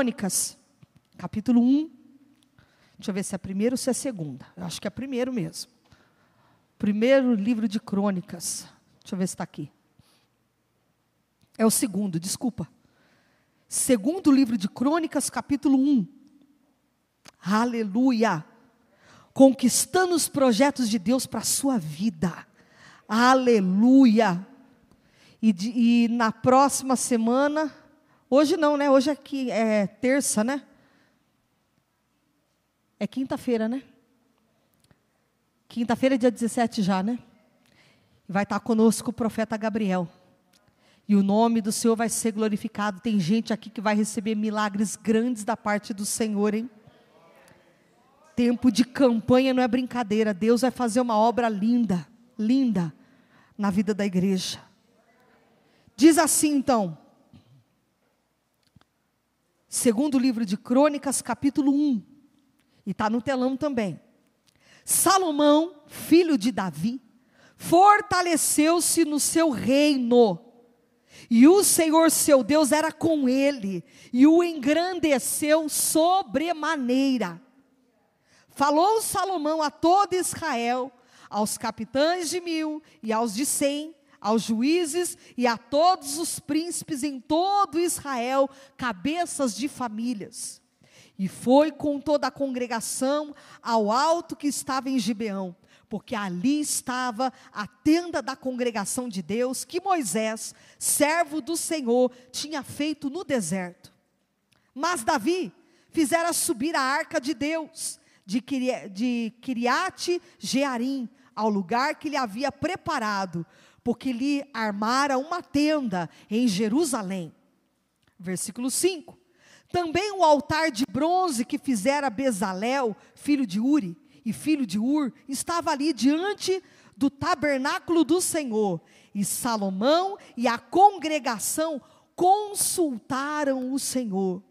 Crônicas, capítulo 1. Deixa eu ver se é primeiro ou se é segunda. Eu acho que é primeiro mesmo. Primeiro livro de Crônicas. Deixa eu ver se está aqui. É o segundo, desculpa. Segundo livro de Crônicas, capítulo 1. Aleluia. Conquistando os projetos de Deus para a sua vida. Aleluia. E, de, e, na próxima semana, hoje não, né? Hoje aqui é terça, né? É quinta-feira, né? Quinta-feira, dia 17 já, né? Vai estar conosco o profeta Gabriel. E o nome do Senhor vai ser glorificado. Tem gente aqui que vai receber milagres grandes da parte do Senhor, hein? Tempo de campanha não é brincadeira. Deus vai fazer uma obra linda, linda na vida da igreja. Diz assim então, segundo livro de Crônicas, capítulo 1, e está no telão também. Salomão, filho de Davi, fortaleceu-se no seu reino, e o Senhor seu Deus era com ele, e o engrandeceu sobremaneira. Falou Salomão a todo Israel, aos capitães de mil e aos de cem, aos juízes e a todos os príncipes em todo Israel, cabeças de famílias. E foi com toda a congregação ao alto que estava em Gibeão, porque ali estava a tenda da congregação de Deus que Moisés, servo do Senhor, tinha feito no deserto. Mas Davi fizera subir a arca de Deus de, Kiriate Jearim ao lugar que lhe havia preparado, porque lhe armara uma tenda em Jerusalém. Versículo 5. Também o altar de bronze que fizera Bezalel, filho de Uri e filho de Ur, estava ali diante do tabernáculo do Senhor. E Salomão e a congregação consultaram o Senhor.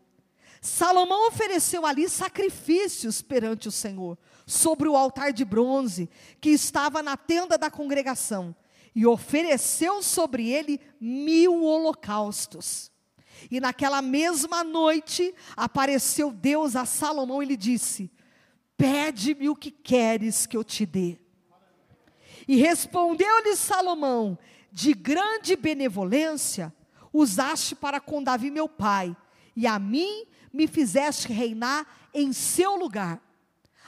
Salomão ofereceu ali sacrifícios perante o Senhor, sobre o altar de bronze que estava na tenda da congregação e ofereceu sobre ele mil holocaustos. E naquela mesma noite apareceu Deus a Salomão e lhe disse: Pede-me o que queres que eu te dê. E respondeu-lhe Salomão: De grande benevolência usaste para com Davi meu pai, e a mim me fizeste reinar em seu lugar.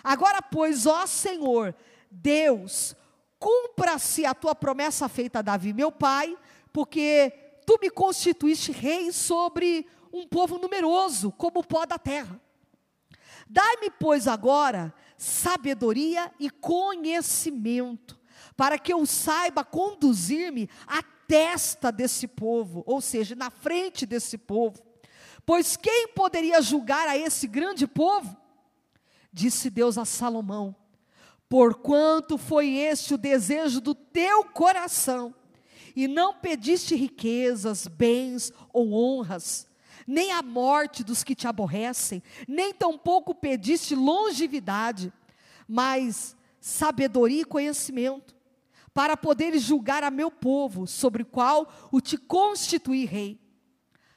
Agora, pois, ó Senhor, Deus, cumpra-se a tua promessa feita a Davi, meu pai, porque tu me constituíste rei sobre um povo numeroso, como o pó da terra. Dai-me, pois, agora sabedoria e conhecimento, para que eu saiba conduzir-me à testa desse povo, ou seja, na frente desse povo. Pois quem poderia julgar a esse grande povo? Disse Deus a Salomão: Porquanto foi este o desejo do teu coração, e não pediste riquezas, bens ou honras, nem a morte dos que te aborrecem, nem tampouco pediste longevidade, mas sabedoria e conhecimento, para poderes julgar a meu povo, sobre o qual o te constituí rei.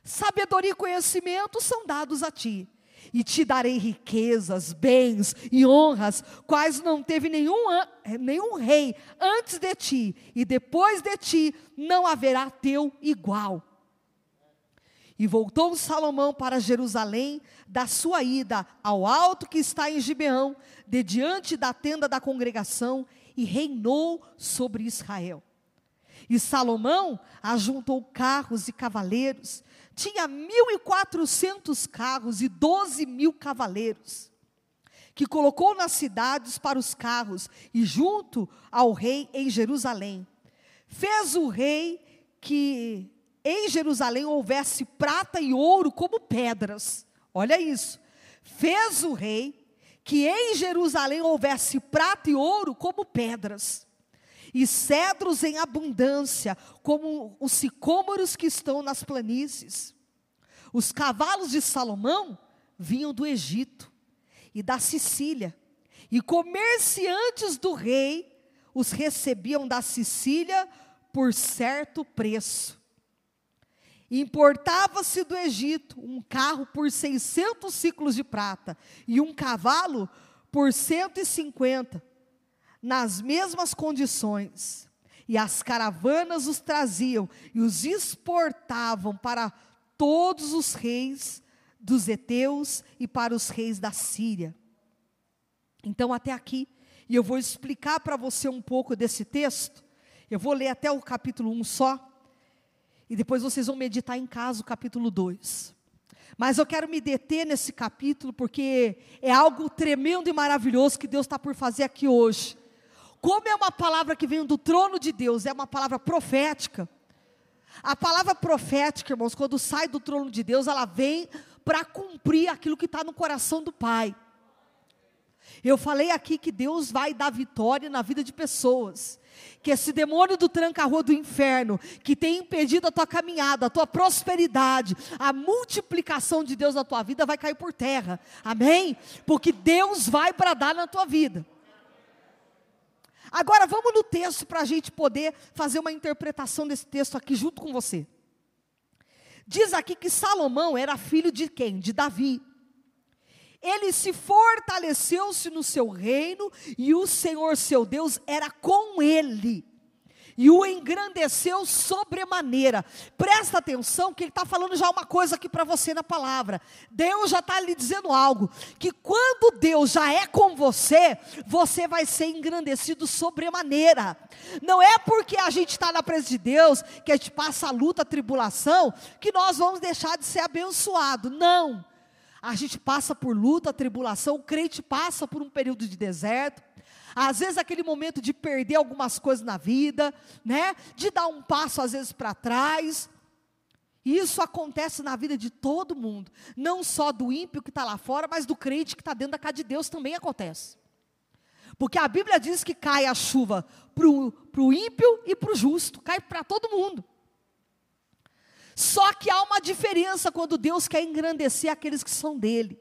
Sabedoria e conhecimento são dados a ti e te darei riquezas, bens e honras, quais não teve nenhum, nenhum rei antes de ti, e depois de ti não haverá teu igual. E voltou Salomão para Jerusalém, da sua ida ao alto que está em Gibeão, de diante da tenda da congregação, e reinou sobre Israel. E Salomão ajuntou carros e cavaleiros, tinha 1.400 carros e 12 mil cavaleiros, que colocou nas cidades para os carros e junto ao rei em Jerusalém. Fez o rei que em Jerusalém houvesse prata e ouro como pedras. Olha isso. Fez o rei que em Jerusalém houvesse prata e ouro como pedras e cedros em abundância, como os sicômoros que estão nas planícies. Os cavalos de Salomão vinham do Egito e da Sicília, e comerciantes do rei os recebiam da Sicília por certo preço. Importava-se do Egito um carro por 600 ciclos de prata e um cavalo por 150, nas mesmas condições. E as caravanas os traziam e os exportavam para todos os reis dos heteus e para os reis da Síria. Então, até aqui, e eu vou explicar para você um pouco desse texto. Eu vou ler até o capítulo 1 só. E depois vocês vão meditar em casa o capítulo 2. Mas eu quero me deter nesse capítulo porque é algo tremendo e maravilhoso que Deus está por fazer aqui hoje. Como é uma palavra que vem do trono de Deus, é uma palavra profética. A palavra profética, irmãos, quando sai do trono de Deus, ela vem para cumprir aquilo que está no coração do Pai. Eu falei aqui que Deus vai dar vitória na vida de pessoas que esse demônio do tranca-rua do inferno, que tem impedido a tua caminhada, a tua prosperidade, a multiplicação de Deus na tua vida vai cair por terra. Amém? Porque Deus vai para dar na tua vida. Agora vamos no texto para a gente poder fazer uma interpretação desse texto aqui junto com você. Diz aqui que Salomão era filho de quem? De Davi ele se fortaleceu-se no seu reino e o Senhor seu Deus era com ele. E o engrandeceu sobremaneira. Presta atenção que ele está falando já uma coisa aqui para você na palavra. Deus já está lhe dizendo algo. Que quando Deus já é com você, você vai ser engrandecido sobremaneira. Não é porque a gente está na presença de Deus, que a gente passa a luta, a tribulação, que nós vamos deixar de ser abençoado. Não a gente passa por luta, tribulação, o crente passa por um período de deserto, às vezes aquele momento de perder algumas coisas na vida, né? De dar um passo às vezes para trás. Isso acontece na vida de todo mundo, não só do ímpio que está lá fora, mas do crente que está dentro da casa de Deus também acontece. Porque a Bíblia diz que cai a chuva para o ímpio e para o justo, cai para todo mundo. Só que há uma diferença quando Deus quer engrandecer aqueles que são dele.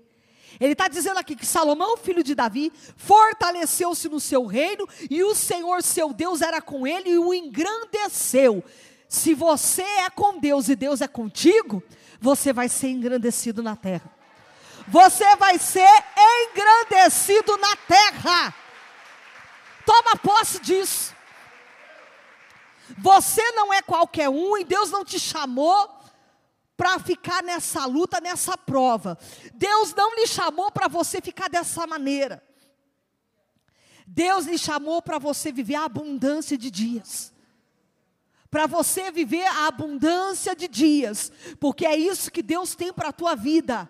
Ele está dizendo aqui que Salomão, filho de Davi, fortaleceu-se no seu reino e o Senhor seu Deus era com ele e o engrandeceu. Se você é com Deus e Deus é contigo, você vai ser engrandecido na terra. Você vai ser engrandecido na terra. Toma posse disso. Você não é qualquer um e Deus não te chamou para ficar nessa luta, nessa prova. Deus não lhe chamou para você ficar dessa maneira. Deus lhe chamou para você viver a abundância de dias. Para você viver a abundância de dias, porque é isso que Deus tem para a tua vida.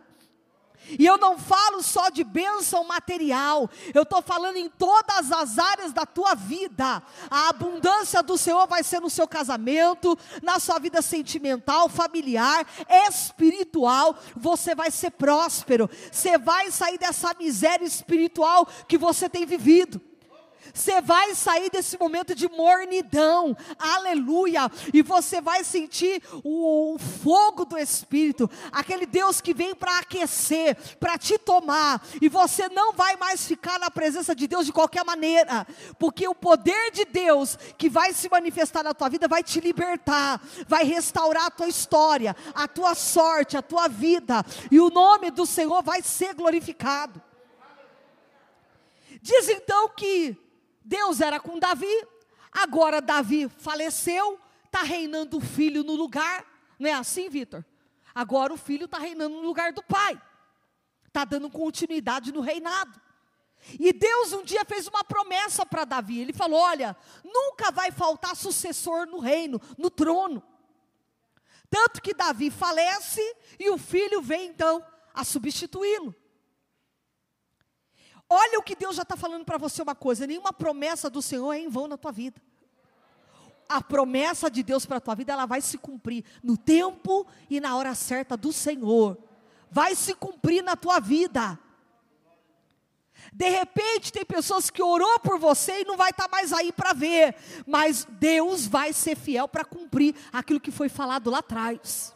E eu não falo só de bênção material, eu estou falando em todas as áreas da tua vida. A abundância do Senhor vai ser no seu casamento, na sua vida sentimental, familiar, espiritual. Você vai ser próspero, você vai sair dessa miséria espiritual que você tem vivido. Você vai sair desse momento de mornidão, aleluia, e você vai sentir o, o fogo do Espírito, aquele Deus que vem para aquecer, para te tomar, e você não vai mais ficar na presença de Deus de qualquer maneira, porque o poder de Deus que vai se manifestar na tua vida vai te libertar, vai restaurar a tua história, a tua sorte, a tua vida, e o nome do Senhor vai ser glorificado. Diz então que Deus era com Davi, agora Davi faleceu, está reinando o filho no lugar, não é assim, Vitor? Agora o filho está reinando no lugar do pai, está dando continuidade no reinado. E Deus um dia fez uma promessa para Davi. Ele falou: Olha, nunca vai faltar sucessor no reino, no trono. Tanto que Davi falece e o filho vem então a substituí-lo. Olha o que Deus já está falando para você uma coisa: nenhuma promessa do Senhor é em vão na tua vida. A promessa de Deus para a tua vida, ela vai se cumprir no tempo e na hora certa do Senhor. Vai se cumprir na tua vida. De repente tem pessoas que orou por você e não vai estar tá mais aí para ver, mas Deus vai ser fiel para cumprir aquilo que foi falado lá atrás.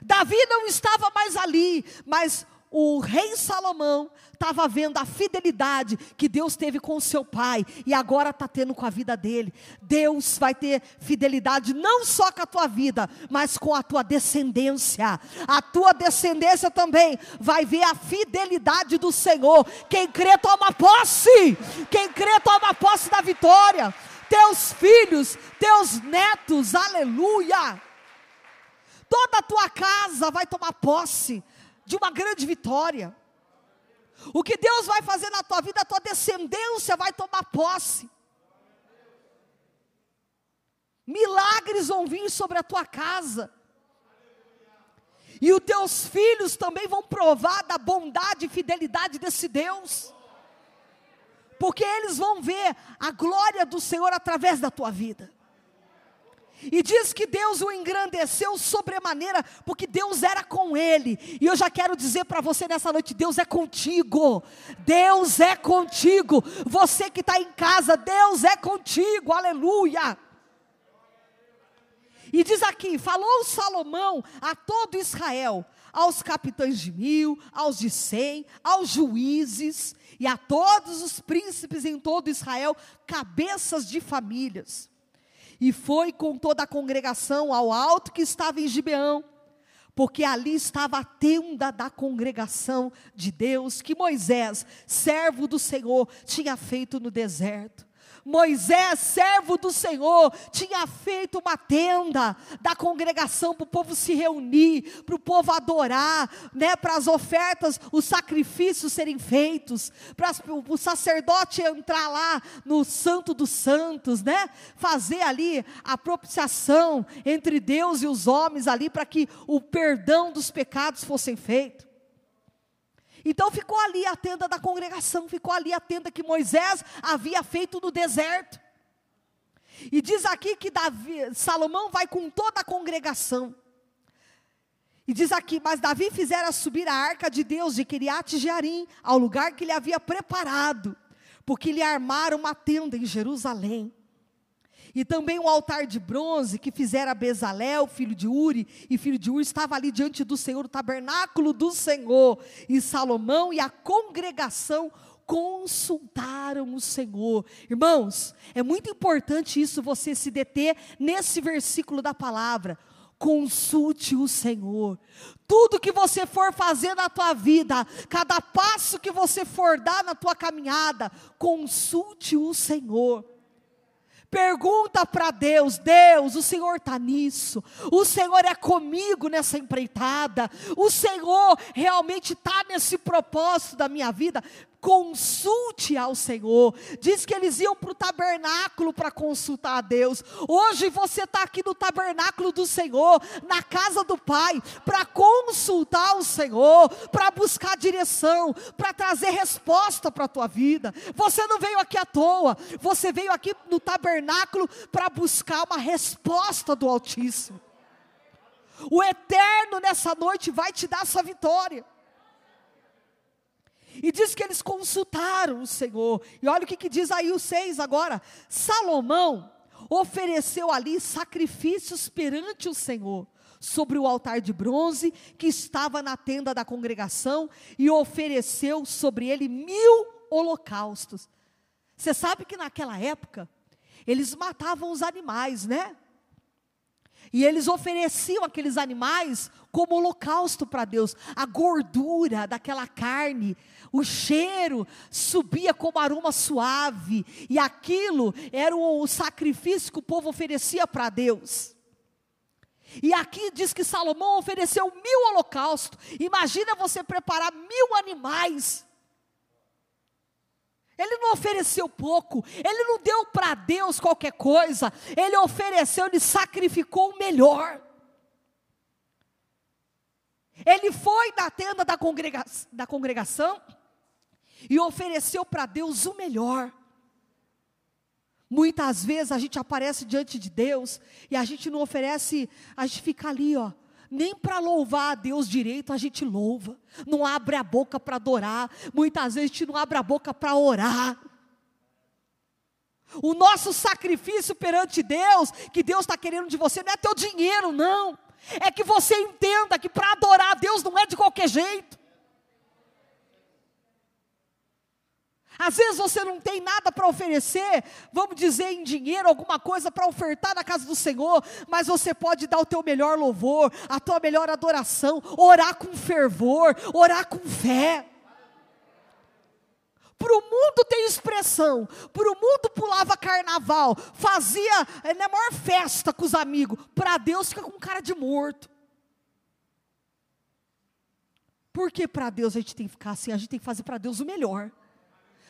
Davi não estava mais ali, mas o rei Salomão estava vendo a fidelidade que Deus teve com o seu pai e agora está tendo com a vida dele. Deus vai ter fidelidade não só com a tua vida, mas com a tua descendência. A tua descendência também vai ver a fidelidade do Senhor. Quem crê, toma posse. Quem crê, toma posse da vitória. Teus filhos, teus netos, aleluia. Toda a tua casa vai tomar posse de uma grande vitória. O que Deus vai fazer na tua vida, a tua descendência vai tomar posse. Milagres vão vir sobre a tua casa. E os teus filhos também vão provar da bondade e fidelidade desse Deus. Porque eles vão ver a glória do Senhor através da tua vida. E diz que Deus o engrandeceu sobremaneira, porque Deus era com ele. E eu já quero dizer para você nessa noite: Deus é contigo. Deus é contigo. Você que está em casa, Deus é contigo. Aleluia. E diz aqui: falou Salomão a todo Israel, aos capitães de mil, aos de cem, aos juízes e a todos os príncipes em todo Israel, cabeças de famílias e foi com toda a congregação ao alto que estava em Gibeão, porque ali estava a tenda da congregação de Deus que Moisés, servo do Senhor, tinha feito no deserto. Moisés, servo do Senhor, tinha feito uma tenda da congregação para o povo se reunir, para o povo adorar, né, para as ofertas, os sacrifícios serem feitos, para o sacerdote entrar lá no Santo dos Santos, né, fazer ali a propiciação entre Deus e os homens ali para que o perdão dos pecados fossem feito. Então ficou ali a tenda da congregação, ficou ali a tenda que Moisés havia feito no deserto. E diz aqui que Davi, Salomão vai com toda a congregação. E diz aqui, mas Davi fizera subir a arca de Deus de Kiriat Jearim, ao lugar que ele havia preparado, porque lhe armaram uma tenda em Jerusalém. E também o altar de bronze que fizera Bezalel, filho de Uri, e filho de Uri, estava ali diante do Senhor, o tabernáculo do Senhor. E Salomão e a congregação consultaram o Senhor. Irmãos, é muito importante isso você se deter nesse versículo da palavra. Consulte o Senhor. Tudo que você for fazer na tua vida, cada passo que você for dar na tua caminhada, consulte o Senhor. Pergunta para Deus: Deus, o Senhor está nisso, o Senhor é comigo nessa empreitada, o Senhor realmente está nesse propósito da minha vida consulte ao Senhor. Diz que eles iam para o tabernáculo para consultar a Deus. Hoje você está aqui no tabernáculo do Senhor, na casa do Pai, para consultar o Senhor, para buscar direção, para trazer resposta para a tua vida. Você não veio aqui à toa, você veio aqui no tabernáculo para buscar uma resposta do Altíssimo. O Eterno nessa noite vai te dar essa vitória. E diz que eles consultaram o Senhor. E olha o que, que diz aí o 6 agora. Salomão ofereceu ali sacrifícios perante o Senhor, sobre o altar de bronze que estava na tenda da congregação, e ofereceu sobre ele mil holocaustos. Você sabe que naquela época, eles matavam os animais, né? E eles ofereciam aqueles animais como holocausto para Deus. A gordura daquela carne, o cheiro subia como aroma suave. E aquilo era o sacrifício que o povo oferecia para Deus. E aqui diz que Salomão ofereceu mil holocaustos. Imagina você preparar mil animais. Ele não ofereceu pouco, ele não deu para Deus qualquer coisa, ele ofereceu, ele sacrificou o melhor. Ele foi na tenda da, congrega da congregação e ofereceu para Deus o melhor. Muitas vezes a gente aparece diante de Deus e a gente não oferece, a gente fica ali, ó, nem para louvar a Deus direito a gente louva, não abre a boca para adorar, muitas vezes a gente não abre a boca para orar. O nosso sacrifício perante Deus, que Deus está querendo de você, não é teu dinheiro, não. É que você entenda que para adorar a Deus não é de qualquer jeito. Às vezes você não tem nada para oferecer, vamos dizer em dinheiro, alguma coisa para ofertar na casa do Senhor, mas você pode dar o teu melhor louvor, a tua melhor adoração, orar com fervor, orar com fé. Para o mundo tem expressão, para o mundo pulava carnaval, fazia né, maior festa com os amigos, para Deus fica com cara de morto. Por que para Deus a gente tem que ficar assim? A gente tem que fazer para Deus o melhor.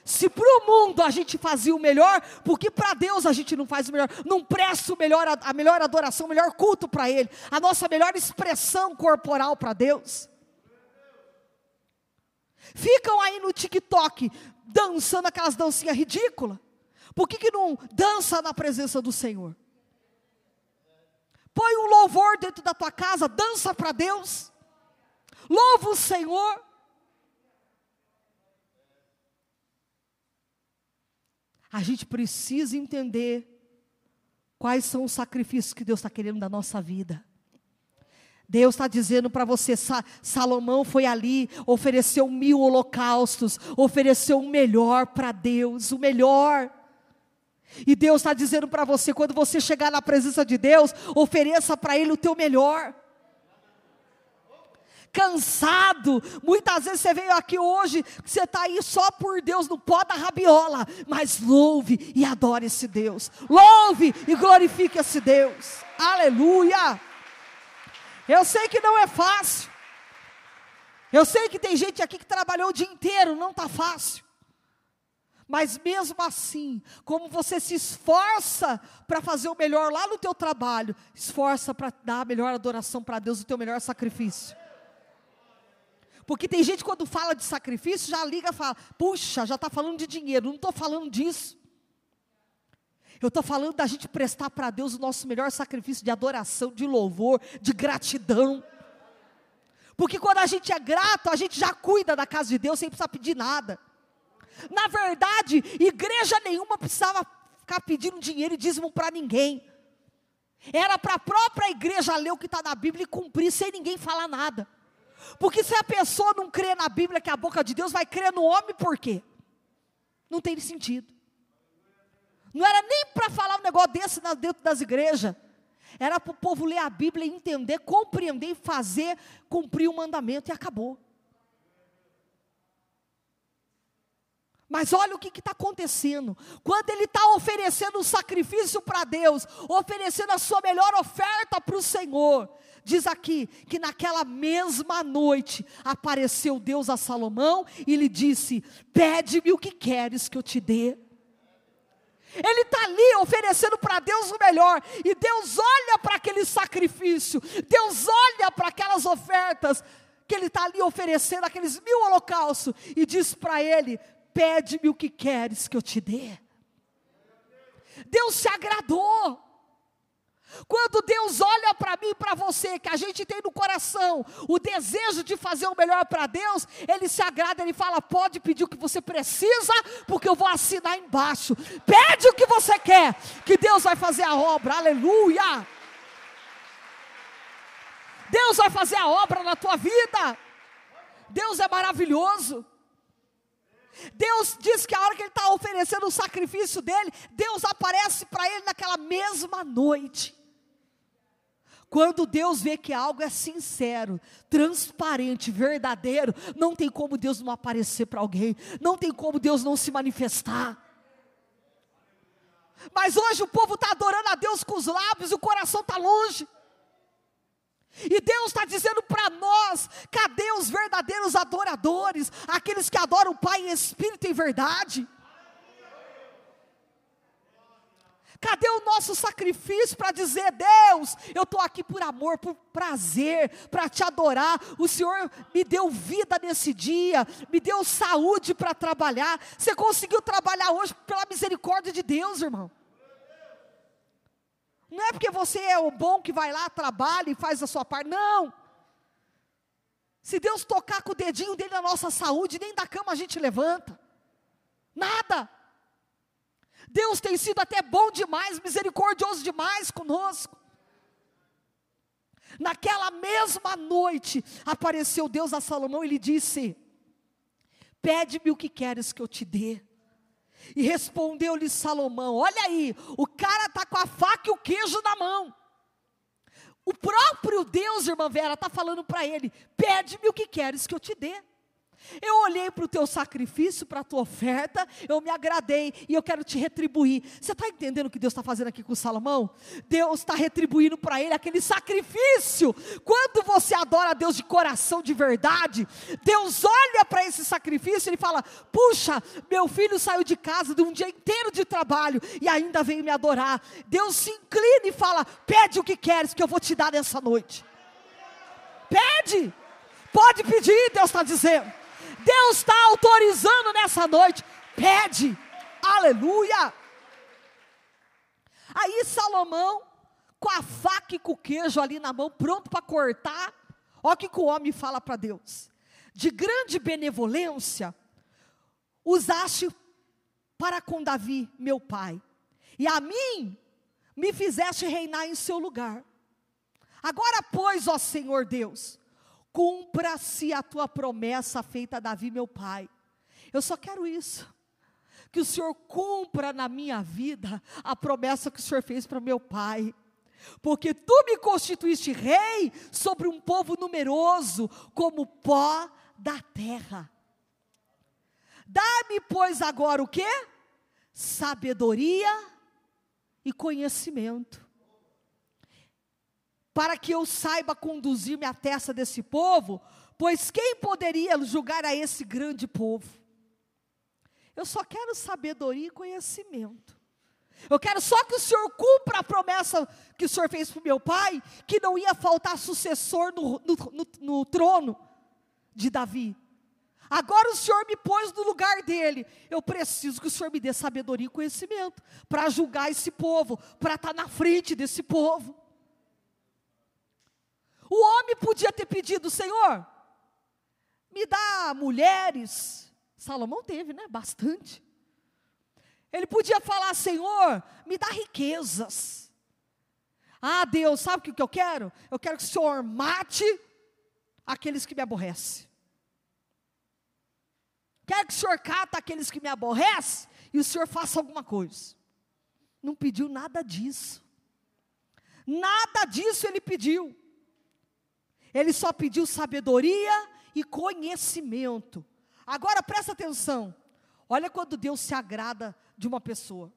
Se para o mundo a gente fazia o melhor, por que para Deus a gente não faz o melhor? Não presta o melhor, a melhor adoração, o melhor culto para Ele, a nossa melhor expressão corporal para Deus. Ficam aí no TikTok dançando aquelas dancinhas ridículas. Por que, que não dança na presença do Senhor? Põe um louvor dentro da tua casa, dança para Deus. Louva o Senhor. A gente precisa entender quais são os sacrifícios que Deus está querendo da nossa vida. Deus está dizendo para você, Salomão foi ali, ofereceu mil holocaustos, ofereceu o melhor para Deus, o melhor. E Deus está dizendo para você, quando você chegar na presença de Deus, ofereça para Ele o teu melhor cansado. Muitas vezes você veio aqui hoje, você está aí só por Deus no pó da rabiola, mas louve e adore esse Deus. Louve e glorifique esse Deus. Aleluia. Eu sei que não é fácil. Eu sei que tem gente aqui que trabalhou o dia inteiro, não está fácil. Mas mesmo assim, como você se esforça para fazer o melhor lá no teu trabalho, esforça para dar a melhor adoração para Deus, o teu melhor sacrifício. Porque tem gente quando fala de sacrifício, já liga e fala: puxa, já está falando de dinheiro. Não estou falando disso. Eu estou falando da gente prestar para Deus o nosso melhor sacrifício de adoração, de louvor, de gratidão. Porque quando a gente é grato, a gente já cuida da casa de Deus sem precisar pedir nada. Na verdade, igreja nenhuma precisava ficar pedindo dinheiro e dízimo para ninguém. Era para a própria igreja ler o que está na Bíblia e cumprir sem ninguém falar nada. Porque se a pessoa não crê na Bíblia que é a boca de Deus, vai crer no homem por quê? Não tem sentido. Não era nem para falar um negócio desse dentro das igrejas. Era para o povo ler a Bíblia e entender, compreender e fazer, cumprir o mandamento e acabou. Mas olha o que está acontecendo. Quando ele está oferecendo um sacrifício para Deus, oferecendo a sua melhor oferta para o Senhor, diz aqui que naquela mesma noite apareceu Deus a Salomão e lhe disse: Pede-me o que queres que eu te dê. Ele está ali oferecendo para Deus o melhor, e Deus olha para aquele sacrifício, Deus olha para aquelas ofertas que ele está ali oferecendo, aqueles mil holocaustos, e diz para ele: Pede-me o que queres que eu te dê. Deus se agradou. Quando Deus olha para mim e para você, que a gente tem no coração o desejo de fazer o melhor para Deus, Ele se agrada, Ele fala: pode pedir o que você precisa, porque eu vou assinar embaixo. Pede o que você quer, que Deus vai fazer a obra, aleluia. Deus vai fazer a obra na tua vida. Deus é maravilhoso. Deus diz que a hora que ele está oferecendo o sacrifício dele, Deus aparece para ele naquela mesma noite. Quando Deus vê que algo é sincero, transparente, verdadeiro, não tem como Deus não aparecer para alguém, não tem como Deus não se manifestar. Mas hoje o povo está adorando a Deus com os lábios e o coração está longe. E Deus está dizendo para nós: cadê os verdadeiros adoradores? Aqueles que adoram o Pai em espírito e verdade. Cadê o nosso sacrifício para dizer, Deus, eu estou aqui por amor, por prazer, para te adorar. O Senhor me deu vida nesse dia, me deu saúde para trabalhar. Você conseguiu trabalhar hoje pela misericórdia de Deus, irmão. Não é porque você é o bom que vai lá, trabalha e faz a sua parte. Não. Se Deus tocar com o dedinho dele na nossa saúde, nem da cama a gente levanta. Nada. Deus tem sido até bom demais, misericordioso demais conosco. Naquela mesma noite, apareceu Deus a Salomão e lhe disse: Pede-me o que queres que eu te dê. E respondeu-lhe Salomão: Olha aí, o cara está com a faca e o queijo na mão. O próprio Deus, irmã Vera, está falando para ele: Pede-me o que queres que eu te dê. Eu olhei para o teu sacrifício, para a tua oferta, eu me agradei e eu quero te retribuir. Você está entendendo o que Deus está fazendo aqui com Salomão? Deus está retribuindo para ele aquele sacrifício. Quando você adora a Deus de coração, de verdade, Deus olha para esse sacrifício e fala: Puxa, meu filho saiu de casa de um dia inteiro de trabalho e ainda veio me adorar. Deus se inclina e fala: Pede o que queres, que eu vou te dar nessa noite. Pede, pode pedir, Deus está dizendo. Deus está autorizando nessa noite. Pede, aleluia. Aí Salomão, com a faca e com o queijo ali na mão, pronto para cortar, olha o que o homem fala para Deus: de grande benevolência, usaste para com Davi, meu pai, e a mim me fizeste reinar em seu lugar. Agora, pois, ó Senhor Deus, cumpra-se a tua promessa feita a Davi, meu pai. Eu só quero isso. Que o Senhor cumpra na minha vida a promessa que o Senhor fez para meu pai. Porque tu me constituíste rei sobre um povo numeroso, como pó da terra. Dá-me, pois, agora o que? Sabedoria e conhecimento para que eu saiba conduzir-me à testa desse povo, pois quem poderia julgar a esse grande povo? Eu só quero sabedoria e conhecimento. Eu quero só que o Senhor cumpra a promessa que o Senhor fez para o meu pai, que não ia faltar sucessor no, no, no, no trono de Davi. Agora o Senhor me pôs no lugar dele. Eu preciso que o Senhor me dê sabedoria e conhecimento para julgar esse povo, para estar na frente desse povo. O homem podia ter pedido, Senhor, me dá mulheres. Salomão teve, né? Bastante. Ele podia falar, Senhor, me dá riquezas. Ah, Deus, sabe o que eu quero? Eu quero que o Senhor mate aqueles que me aborrecem. Quero que o Senhor cata aqueles que me aborrecem e o Senhor faça alguma coisa. Não pediu nada disso. Nada disso ele pediu. Ele só pediu sabedoria e conhecimento. Agora presta atenção. Olha quando Deus se agrada de uma pessoa.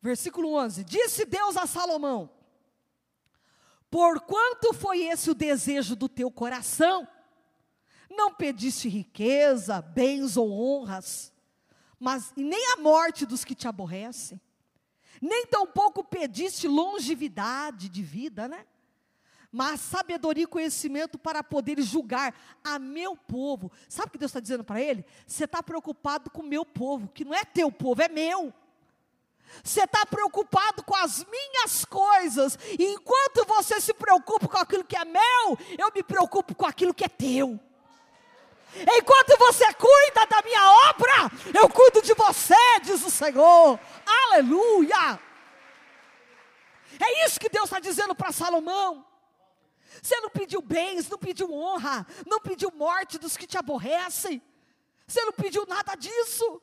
Versículo 11: Disse Deus a Salomão: Porquanto foi esse o desejo do teu coração, não pediste riqueza, bens ou honras, mas nem a morte dos que te aborrecem, nem tampouco pediste longevidade de vida, né? Mas sabedoria e conhecimento para poder julgar a meu povo. Sabe o que Deus está dizendo para ele? Você está preocupado com o meu povo, que não é teu povo, é meu. Você está preocupado com as minhas coisas, e enquanto você se preocupa com aquilo que é meu, eu me preocupo com aquilo que é teu. Enquanto você cuida da minha obra, eu cuido de você, diz o Senhor. Aleluia! É isso que Deus está dizendo para Salomão. Você não pediu bens, não pediu honra, não pediu morte dos que te aborrecem. Você não pediu nada disso.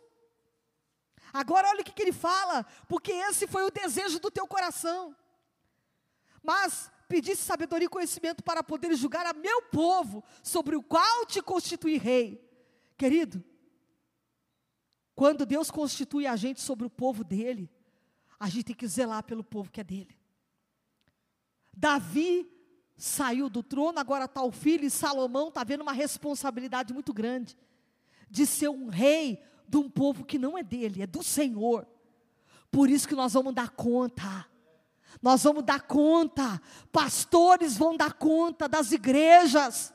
Agora olha o que, que ele fala, porque esse foi o desejo do teu coração. Mas pedisse sabedoria e conhecimento para poder julgar a meu povo, sobre o qual te constituí rei. Querido, quando Deus constitui a gente sobre o povo dele, a gente tem que zelar pelo povo que é dele. Davi saiu do trono, agora está o filho, e Salomão está vendo uma responsabilidade muito grande de ser um rei de um povo que não é dele, é do Senhor. Por isso que nós vamos dar conta. Nós vamos dar conta. Pastores vão dar conta das igrejas.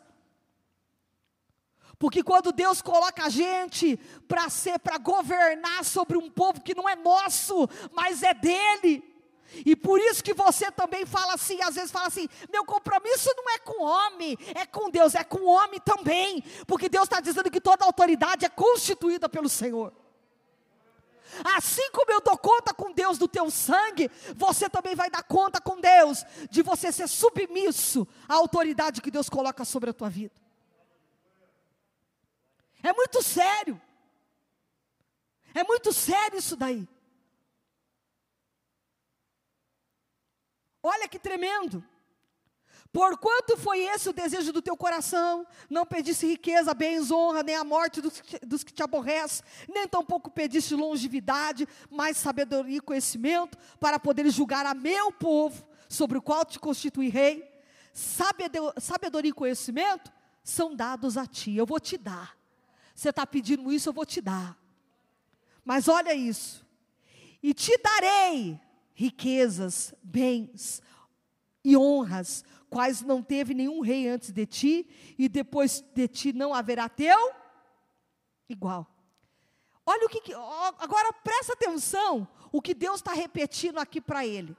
Porque quando Deus coloca a gente para ser, para governar sobre um povo que não é nosso, mas é dele, e por isso que você também fala assim, às vezes fala assim: meu compromisso não é com o homem, é com Deus, é com o homem também, porque Deus está dizendo que toda autoridade é constituída pelo Senhor. Assim como eu dou conta com Deus do teu sangue, você também vai dar conta com Deus de você ser submisso à autoridade que Deus coloca sobre a tua vida. É muito sério. É muito sério isso daí. Olha que tremendo. Porquanto foi esse o desejo do teu coração, não pedisse riqueza, bens, honra, nem a morte dos, dos que te aborrecem, nem tampouco pediste longevidade, mas sabedoria e conhecimento, para poder julgar a meu povo, sobre o qual te constitui rei. Sabedoria e conhecimento são dados a ti, eu vou te dar. Você está pedindo isso, eu vou te dar. Mas olha isso, e te darei riquezas, bens e honras, quais não teve nenhum rei antes de ti, e depois de ti não haverá teu igual. Olha o que. Agora presta atenção o que Deus está repetindo aqui para ele.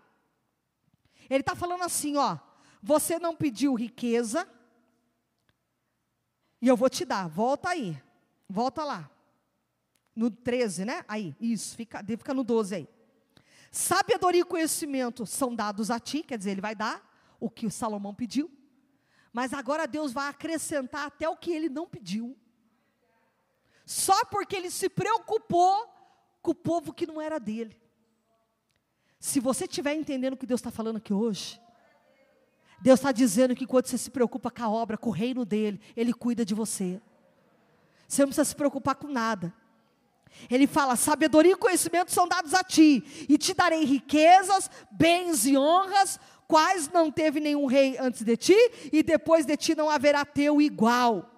Ele está falando assim: ó, você não pediu riqueza, e eu vou te dar, volta aí, volta lá. No 13, né? Aí, isso, fica, fica no 12 aí. Sabedoria e conhecimento são dados a ti, quer dizer, ele vai dar o que o Salomão pediu, mas agora Deus vai acrescentar até o que ele não pediu. Só porque ele se preocupou com o povo que não era dele. Se você estiver entendendo o que Deus está falando aqui hoje, Deus está dizendo que quando você se preocupa com a obra, com o reino dele, Ele cuida de você. Você não precisa se preocupar com nada. Ele fala: sabedoria e conhecimento são dados a ti, e te darei riquezas, bens e honras, quais não teve nenhum rei antes de ti, e depois de ti não haverá teu igual.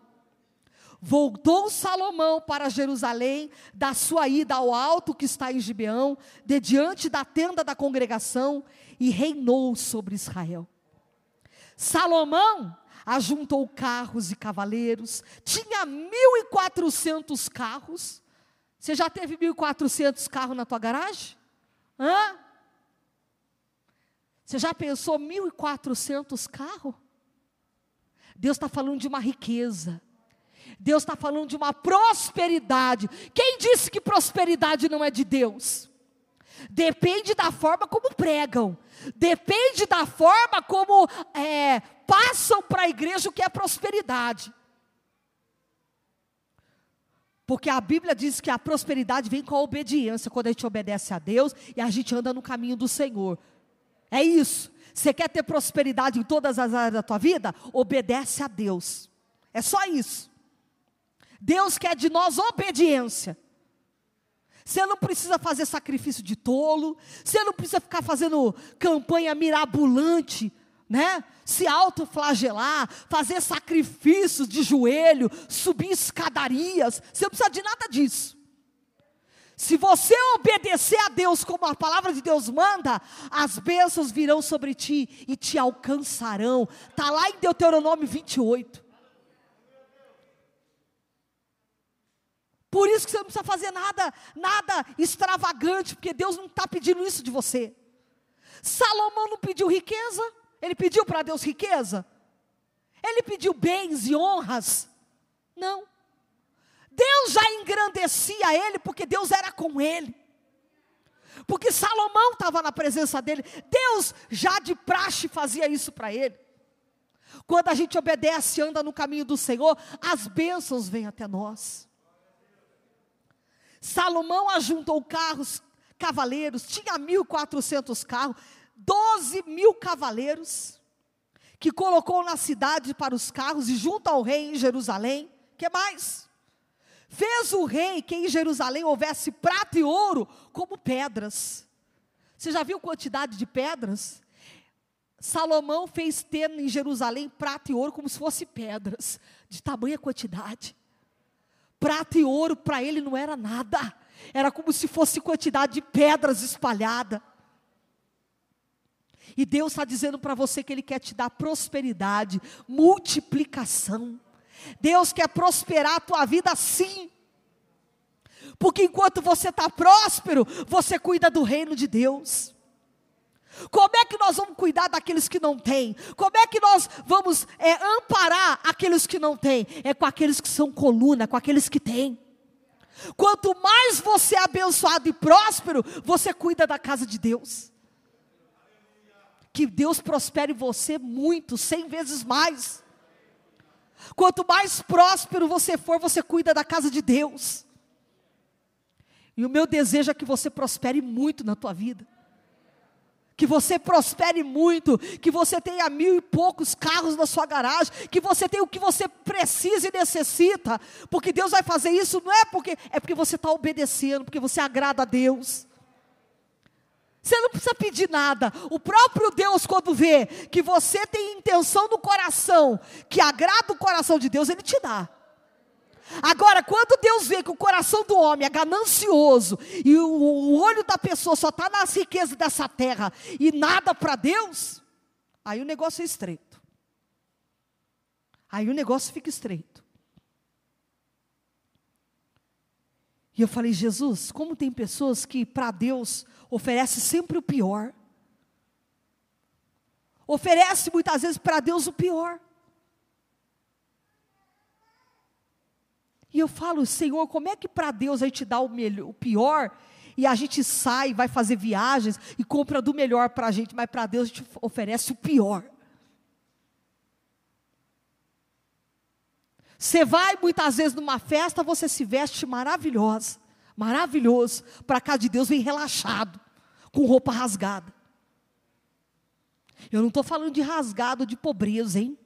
Voltou Salomão para Jerusalém, da sua ida ao alto que está em Gibeão, de diante da tenda da congregação, e reinou sobre Israel. Salomão ajuntou carros e cavaleiros, tinha 1.400 carros. Você já teve 1.400 carros na tua garagem? Hã? Você já pensou 1.400 carros? Deus está falando de uma riqueza. Deus está falando de uma prosperidade. Quem disse que prosperidade não é de Deus? Depende da forma como pregam. Depende da forma como é, passam para a igreja o que é prosperidade. Porque a Bíblia diz que a prosperidade vem com a obediência, quando a gente obedece a Deus e a gente anda no caminho do Senhor. É isso. Você quer ter prosperidade em todas as áreas da tua vida? Obedece a Deus. É só isso. Deus quer de nós obediência. Você não precisa fazer sacrifício de tolo, você não precisa ficar fazendo campanha mirabolante, né? Se autoflagelar, fazer sacrifícios de joelho, subir escadarias, você não precisa de nada disso. Se você obedecer a Deus como a palavra de Deus manda, as bênçãos virão sobre ti e te alcançarão. Está lá em Deuteronômio 28. Por isso que você não precisa fazer nada, nada extravagante, porque Deus não está pedindo isso de você. Salomão não pediu riqueza, ele pediu para Deus riqueza. Ele pediu bens e honras. Não. Deus já engrandecia ele porque Deus era com ele. Porque Salomão estava na presença dele. Deus já de praxe fazia isso para ele. Quando a gente obedece e anda no caminho do Senhor, as bênçãos vêm até nós. Salomão ajuntou carros, cavaleiros, tinha 1.400 carros, 12 mil cavaleiros, que colocou na cidade para os carros e junto ao rei em Jerusalém. que mais? Fez o rei que em Jerusalém houvesse prata e ouro como pedras. Você já viu quantidade de pedras? Salomão fez ter em Jerusalém prata e ouro como se fosse pedras, de tamanha quantidade. Prata e ouro para ele não era nada, era como se fosse quantidade de pedras espalhada. E Deus está dizendo para você que Ele quer te dar prosperidade, multiplicação. Deus quer prosperar a tua vida sim. Porque enquanto você está próspero, você cuida do reino de Deus. Como é que nós vamos cuidar daqueles que não têm? Como é que nós vamos é, amparar aqueles que não têm? É com aqueles que são coluna, com aqueles que têm. Quanto mais você é abençoado e próspero, você cuida da casa de Deus. Que Deus prospere você muito, cem vezes mais. Quanto mais próspero você for, você cuida da casa de Deus. E o meu desejo é que você prospere muito na tua vida. Que você prospere muito, que você tenha mil e poucos carros na sua garagem, que você tenha o que você precisa e necessita, porque Deus vai fazer isso não é porque é porque você está obedecendo, porque você agrada a Deus. Você não precisa pedir nada. O próprio Deus, quando vê que você tem intenção no coração, que agrada o coração de Deus, Ele te dá. Agora, quando Deus vê que o coração do homem é ganancioso e o, olho da pessoa só está nas riquezas dessa terra e nada para Deus, aí o negócio é estreito. Aí o negócio fica estreito. E eu falei, Jesus, como tem pessoas que para Deus oferece sempre o pior. Oferece muitas vezes para Deus o pior. E eu falo, Senhor, como é que para Deus a gente dá o, melhor, o pior e a gente sai, vai fazer viagens e compra do melhor para a gente, mas para Deus a gente oferece o pior. Você vai muitas vezes numa festa, você se veste maravilhosa, maravilhoso, para cá de Deus vem relaxado, com roupa rasgada. Eu não estou falando de rasgado de pobreza, hein?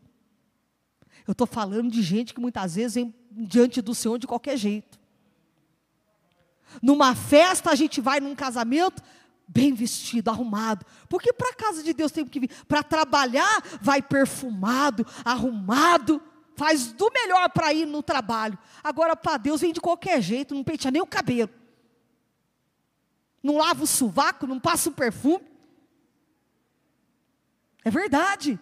Eu estou falando de gente que muitas vezes vem diante do Senhor de qualquer jeito. Numa festa, a gente vai num casamento bem vestido, arrumado. Porque para a casa de Deus tem que vir. Para trabalhar, vai perfumado, arrumado. Faz do melhor para ir no trabalho. Agora, para Deus, vem de qualquer jeito, não penteia nem o cabelo. Não lava o sovaco, não passa o perfume. É verdade.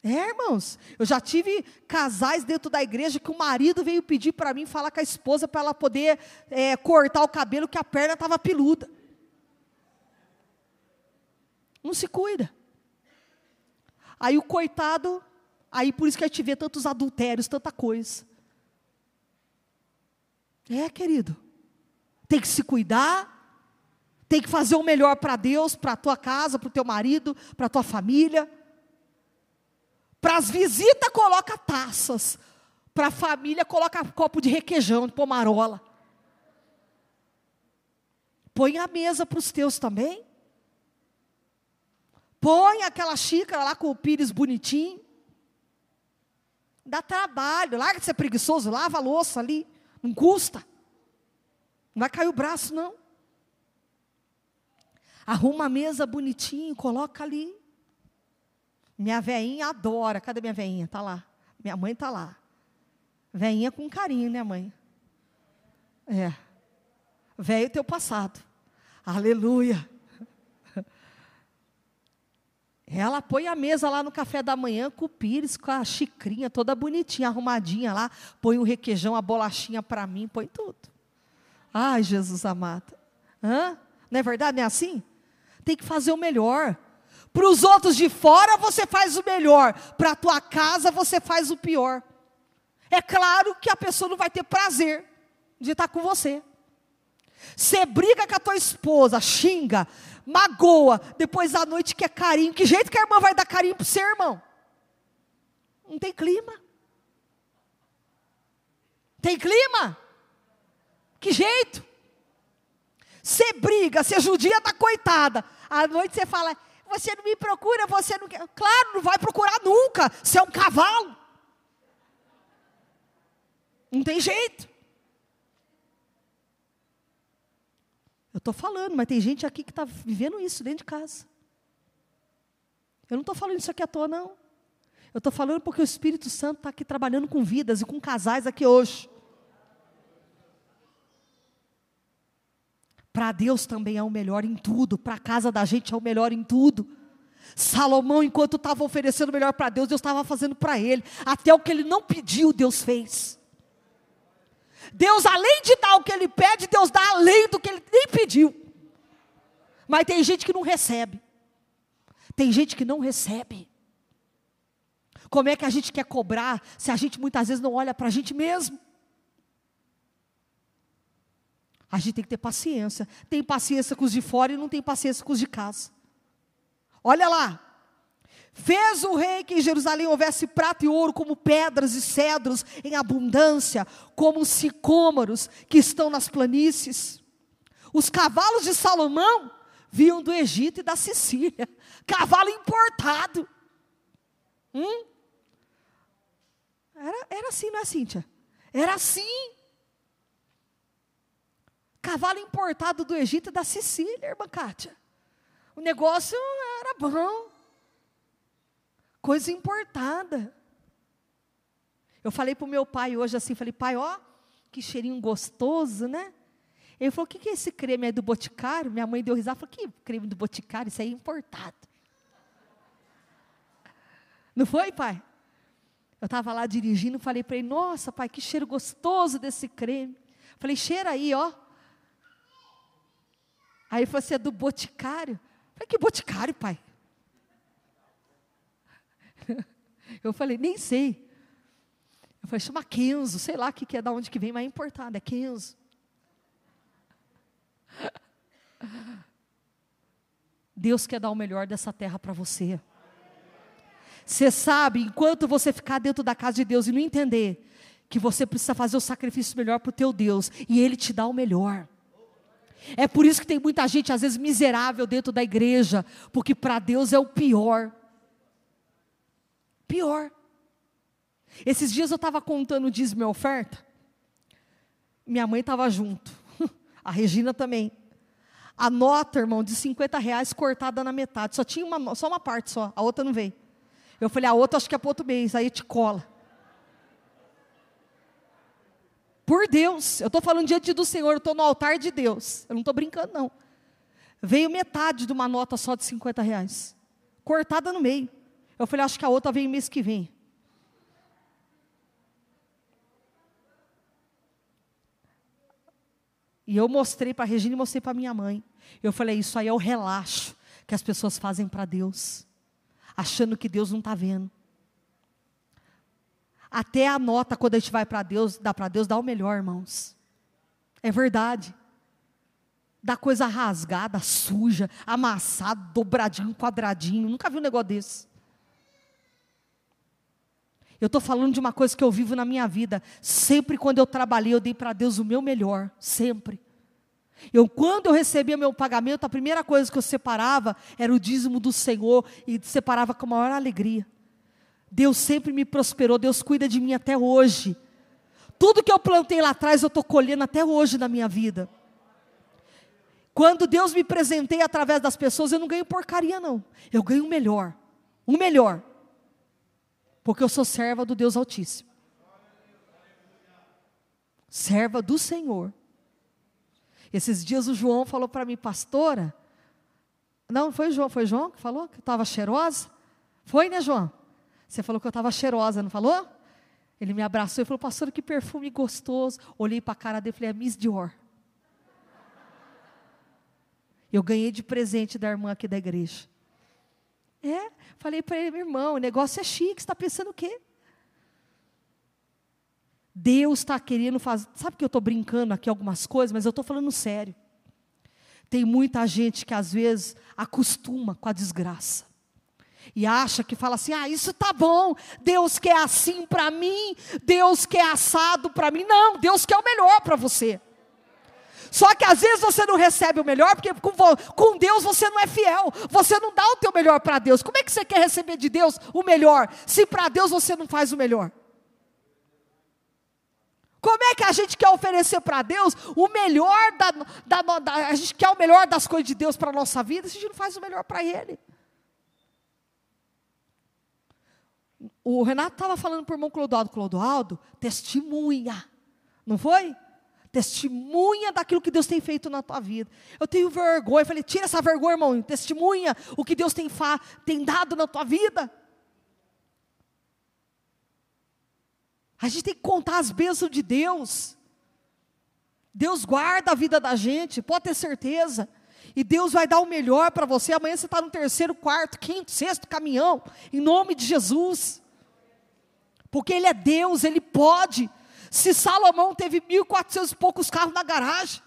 É, irmãos, eu já tive casais dentro da igreja que o marido veio pedir para mim falar com a esposa para ela poder é, cortar o cabelo, que a perna estava peluda. Não se cuida. Aí o coitado, aí por isso que a gente vê tantos adultérios, tanta coisa. É, querido, tem que se cuidar, tem que fazer o melhor para Deus, para a tua casa, para o teu marido, para a tua família. Para as visitas, coloca taças. Para a família, coloca copo de requeijão, de pomarola. Põe a mesa para os teus também. Põe aquela xícara lá com o pires bonitinho. Dá trabalho. Larga de ser preguiçoso, lava a louça ali. Não custa. Não vai cair o braço, não. Arruma a mesa bonitinho, coloca ali. Minha veinha adora. Cadê minha veinha? Está lá. Minha mãe está lá. Veinha com carinho, né, mãe? É. Velho teu passado. Aleluia. Ela põe a mesa lá no café da manhã com o pires, com a xicrinha toda bonitinha, arrumadinha lá. Põe o requeijão, a bolachinha para mim, põe tudo. Ai, Jesus amado. Hã? Não é verdade? Não é assim? Tem que fazer o melhor. Para os outros de fora você faz o melhor, para a tua casa você faz o pior. É claro que a pessoa não vai ter prazer de estar com você. Você briga com a tua esposa, xinga, magoa, depois à noite quer carinho. Que jeito que a irmã vai dar carinho para o seu irmão? Não tem clima. Tem clima? Que jeito? Você briga, você judia da coitada. À noite você fala, você não me procura, você não quer. Claro, não vai procurar nunca. Você é um cavalo. Não tem jeito. Eu estou falando, mas tem gente aqui que está vivendo isso dentro de casa. Eu não estou falando isso aqui à toa, não. Eu estou falando porque o Espírito Santo está aqui trabalhando com vidas e com casais aqui hoje. Para Deus também é o melhor em tudo, para a casa da gente é o melhor em tudo. Salomão, enquanto estava oferecendo o melhor para Deus, Deus estava fazendo para ele. Até o que ele não pediu, Deus fez. Deus, além de dar o que ele pede, Deus dá além do que ele nem pediu. Mas tem gente que não recebe. Tem gente que não recebe. Como é que a gente quer cobrar se a gente muitas vezes não olha para a gente mesmo? A gente tem que ter paciência. Tem paciência com os de fora e não tem paciência com os de casa. Olha lá. Fez o rei que em Jerusalém houvesse prata e ouro como pedras e cedros em abundância, como os sicômoros que estão nas planícies. Os cavalos de Salomão vinham do Egito e da Sicília, cavalo importado. Hum? Era, era assim, não é, Cíntia? Era assim. Cavalo importado do Egito e da Sicília, irmã Kátia. O negócio era bom. Coisa importada. Eu falei para o meu pai hoje assim, falei, pai, ó, que cheirinho gostoso, né? Ele falou, o que, que é esse creme? É do Boticário? Minha mãe deu risada, falou, que creme do Boticário? Isso aí é importado. Não foi, pai? Eu estava lá dirigindo, falei para ele, nossa, pai, que cheiro gostoso desse creme. Falei, cheira aí, ó. Aí ele falou assim, é do Boticário. Falei, que Boticário, pai? Eu falei, nem sei. Eu falei, chama Kenzo, sei lá o que, que é, da onde que vem, mas é importado, é Kenzo. Deus quer dar o melhor dessa terra para você. Você sabe, enquanto você ficar dentro da casa de Deus e não entender que você precisa fazer o sacrifício melhor para o teu Deus, e Ele te dá o melhor. É por isso que tem muita gente, às vezes, miserável dentro da igreja, porque para Deus é o pior. Pior. Esses dias eu estava contando o dízimo e oferta, minha mãe estava junto, a Regina também. A nota, irmão, de 50 reais cortada na metade, só tinha uma, só uma parte só, a outra não veio. Eu falei, a outra acho que é para outro mês, aí te cola. Por Deus, eu estou falando diante do Senhor, eu estou no altar de Deus. Eu não estou brincando, não. Veio metade de uma nota só de 50 reais. Cortada no meio. Eu falei, acho que a outra vem mês que vem. E eu mostrei para a Regina e mostrei para minha mãe. Eu falei, isso aí é o relaxo que as pessoas fazem para Deus, achando que Deus não está vendo. Até a nota, quando a gente vai para Deus, dá para Deus, dá o melhor, irmãos. É verdade. Dá coisa rasgada, suja, amassada, dobradinho, quadradinho. Nunca vi um negócio desse. Eu estou falando de uma coisa que eu vivo na minha vida. Sempre quando eu trabalhei, eu dei para Deus o meu melhor. Sempre. Eu, quando eu recebia meu pagamento, a primeira coisa que eu separava era o dízimo do Senhor e separava com a maior alegria. Deus sempre me prosperou, Deus cuida de mim até hoje. Tudo que eu plantei lá atrás, eu estou colhendo até hoje na minha vida. Quando Deus me presenteia através das pessoas, eu não ganho porcaria, não. Eu ganho o melhor. O melhor. Porque eu sou serva do Deus Altíssimo. Serva do Senhor. Esses dias o João falou para mim, pastora. Não, foi João, foi João que falou que estava cheirosa? Foi, né, João? Você falou que eu estava cheirosa, não falou? Ele me abraçou e falou, pastor, que perfume gostoso. Olhei para a cara dele e falei, é Miss Dior. Eu ganhei de presente da irmã aqui da igreja. É, falei para ele, meu irmão, o negócio é chique, você está pensando o quê? Deus está querendo fazer. Sabe que eu estou brincando aqui algumas coisas, mas eu estou falando sério. Tem muita gente que às vezes acostuma com a desgraça e acha que fala assim: ah, isso tá bom, Deus quer assim para mim, Deus quer assado para mim. Não, Deus quer o melhor para você. Só que às vezes você não recebe o melhor, porque com, com Deus você não é fiel, você não dá o teu melhor para Deus. Como é que você quer receber de Deus o melhor, se para Deus você não faz o melhor? Como é que a gente quer oferecer para Deus o melhor da, da, da, a gente quer o melhor das coisas de Deus para a nossa vida, se a gente não faz o melhor para Ele? o Renato estava falando para o irmão Clodoaldo, Clodoaldo, testemunha, não foi? Testemunha daquilo que Deus tem feito na tua vida. Eu tenho vergonha, eu falei, tira essa vergonha, irmão, testemunha o que Deus tem, fa tem dado na tua vida. A gente tem que contar as bênçãos de Deus. Deus guarda a vida da gente, pode ter certeza. E Deus vai dar o melhor para você. Amanhã você está no terceiro, quarto, quinto, sexto caminhão. Em nome de Jesus. Porque Ele é Deus, Ele pode. Se Salomão teve 1.400 e poucos carros na garagem,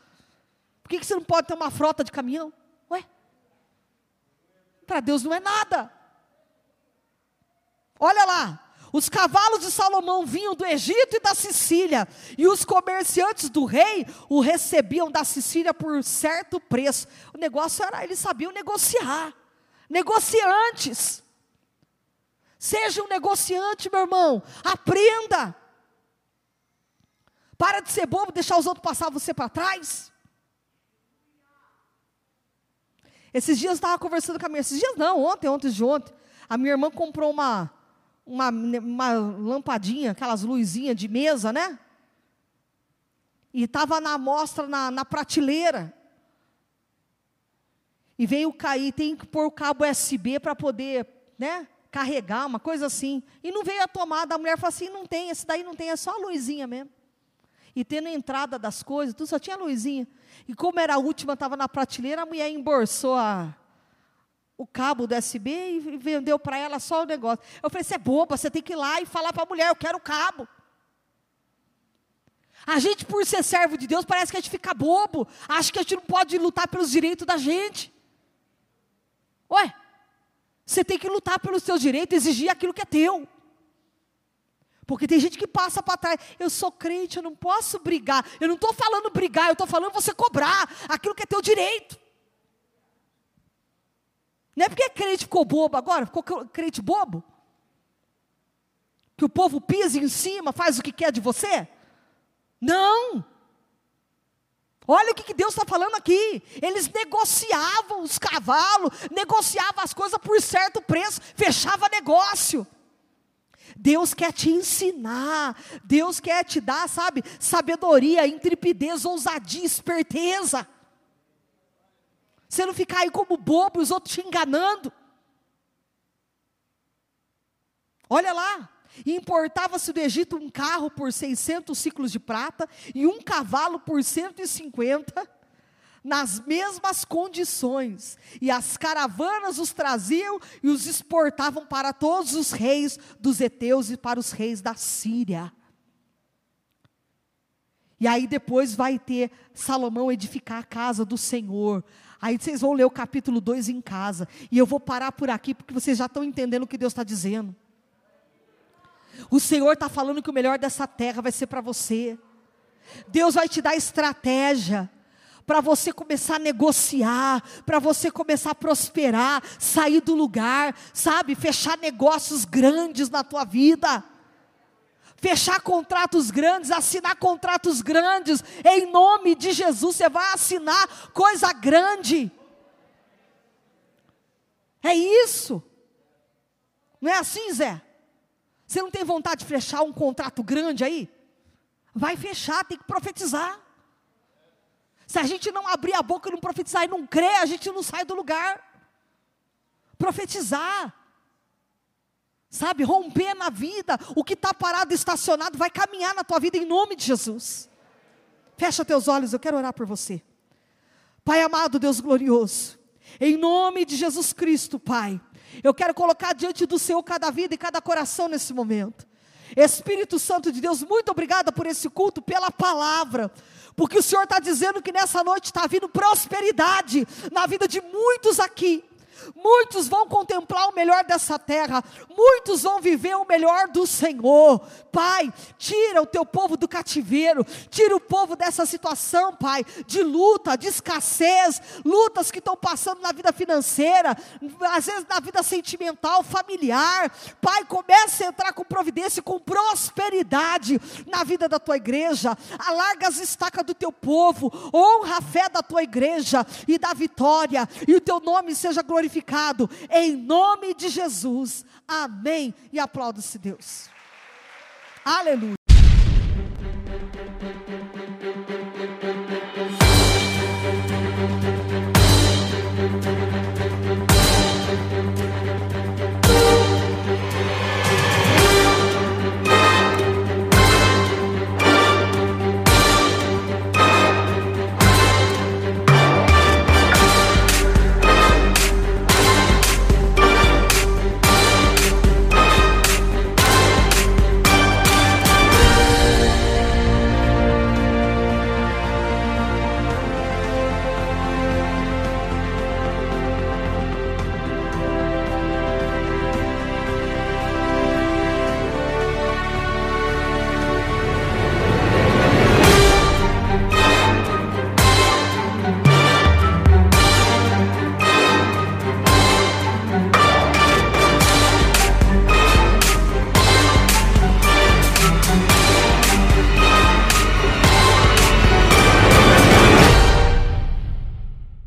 por que, que você não pode ter uma frota de caminhão? Ué? Para Deus não é nada. Olha lá, os cavalos de Salomão vinham do Egito e da Sicília, e os comerciantes do rei o recebiam da Sicília por certo preço. O negócio era, eles sabiam negociar. Negociantes. Seja um negociante, meu irmão. Aprenda. Para de ser bobo, deixar os outros passar você para trás. Esses dias eu estava conversando com a minha, esses dias não, ontem, ontem de ontem, a minha irmã comprou uma uma, uma lampadinha, aquelas luzinhas de mesa, né? E estava na amostra na, na prateleira. E veio cair, tem que pôr o cabo USB para poder, né? Carregar, uma coisa assim. E não veio a tomada, a mulher falou assim: não tem, esse daí não tem, é só a luzinha mesmo. E tendo a entrada das coisas, tudo só tinha luzinha. E como era a última, estava na prateleira, a mulher embolsou a, o cabo do USB e vendeu para ela só o negócio. Eu falei, você é boba, você tem que ir lá e falar para a mulher, eu quero o cabo. A gente, por ser servo de Deus, parece que a gente fica bobo. Acha que a gente não pode lutar pelos direitos da gente. Ué, você tem que lutar pelos seus direitos, exigir aquilo que é teu. Porque tem gente que passa para trás. Eu sou crente, eu não posso brigar. Eu não estou falando brigar, eu estou falando você cobrar aquilo que é teu direito. Não é porque crente ficou bobo agora, ficou crente bobo? Que o povo pisa em cima, faz o que quer de você? Não. Olha o que Deus está falando aqui. Eles negociavam os cavalos, negociavam as coisas por certo preço, fechava negócio. Deus quer te ensinar, Deus quer te dar, sabe, sabedoria, intrepidez, ousadia, esperteza. Você não ficar aí como bobo, os outros te enganando. Olha lá, importava-se do Egito um carro por 600 ciclos de prata e um cavalo por 150, nas mesmas condições. E as caravanas os traziam e os exportavam para todos os reis dos heteus e para os reis da Síria. E aí depois vai ter Salomão edificar a casa do Senhor. Aí vocês vão ler o capítulo 2 em casa. E eu vou parar por aqui, porque vocês já estão entendendo o que Deus está dizendo. O Senhor está falando que o melhor dessa terra vai ser para você. Deus vai te dar estratégia para você começar a negociar, para você começar a prosperar, sair do lugar, sabe, fechar negócios grandes na tua vida fechar contratos grandes, assinar contratos grandes, em nome de Jesus, você vai assinar coisa grande. É isso. Não é assim, Zé? Você não tem vontade de fechar um contrato grande aí? Vai fechar, tem que profetizar. Se a gente não abrir a boca e não profetizar e não crer, a gente não sai do lugar. Profetizar. Sabe, romper na vida, o que está parado, estacionado, vai caminhar na tua vida em nome de Jesus. Fecha teus olhos, eu quero orar por você. Pai amado, Deus glorioso, em nome de Jesus Cristo, Pai, eu quero colocar diante do Senhor cada vida e cada coração nesse momento. Espírito Santo de Deus, muito obrigada por esse culto, pela palavra, porque o Senhor está dizendo que nessa noite está vindo prosperidade na vida de muitos aqui. Muitos vão contemplar o melhor dessa terra, muitos vão viver o melhor do Senhor. Pai, tira o teu povo do cativeiro, tira o povo dessa situação, Pai, de luta, de escassez, lutas que estão passando na vida financeira, às vezes na vida sentimental, familiar. Pai, comece a entrar com providência, com prosperidade na vida da tua igreja. Alarga as estacas do teu povo, honra a fé da tua igreja e da vitória, e o teu nome seja glorificado glorificado, em nome de Jesus. Amém. E aplauda-se Deus. Aleluia.